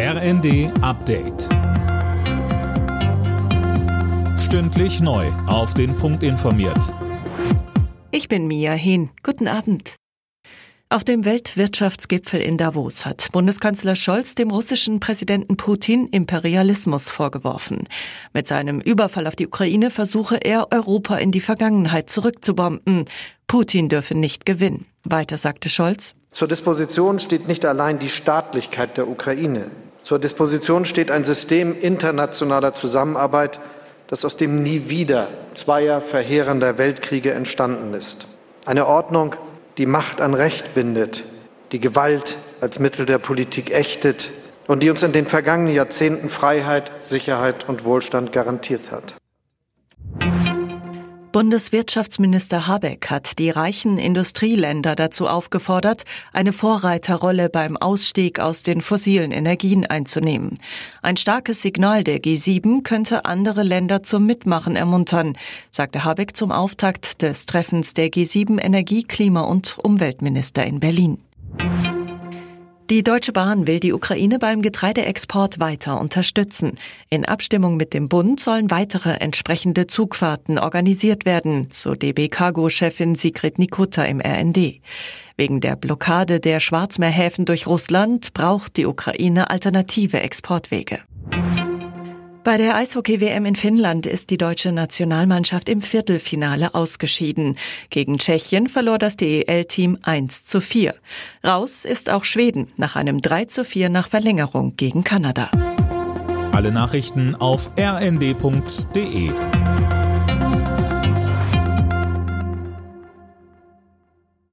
RND Update. Stündlich neu. Auf den Punkt informiert. Ich bin Mia Hehn. Guten Abend. Auf dem Weltwirtschaftsgipfel in Davos hat Bundeskanzler Scholz dem russischen Präsidenten Putin Imperialismus vorgeworfen. Mit seinem Überfall auf die Ukraine versuche er, Europa in die Vergangenheit zurückzubomben. Putin dürfe nicht gewinnen. Weiter sagte Scholz. Zur Disposition steht nicht allein die Staatlichkeit der Ukraine. Zur Disposition steht ein System internationaler Zusammenarbeit, das aus dem Nie wieder zweier verheerender Weltkriege entstanden ist. Eine Ordnung, die Macht an Recht bindet, die Gewalt als Mittel der Politik ächtet und die uns in den vergangenen Jahrzehnten Freiheit, Sicherheit und Wohlstand garantiert hat. Bundeswirtschaftsminister Habeck hat die reichen Industrieländer dazu aufgefordert, eine Vorreiterrolle beim Ausstieg aus den fossilen Energien einzunehmen. Ein starkes Signal der G7 könnte andere Länder zum Mitmachen ermuntern, sagte Habeck zum Auftakt des Treffens der G7 Energie-, Klima- und Umweltminister in Berlin. Die Deutsche Bahn will die Ukraine beim Getreideexport weiter unterstützen. In Abstimmung mit dem Bund sollen weitere entsprechende Zugfahrten organisiert werden, so DB Cargo-Chefin Sigrid Nikutta im RND. Wegen der Blockade der Schwarzmeerhäfen durch Russland braucht die Ukraine alternative Exportwege. Bei der Eishockey-WM in Finnland ist die deutsche Nationalmannschaft im Viertelfinale ausgeschieden. Gegen Tschechien verlor das DEL-Team 1 zu 4. Raus ist auch Schweden nach einem 3 zu 4 nach Verlängerung gegen Kanada. Alle Nachrichten auf rnd.de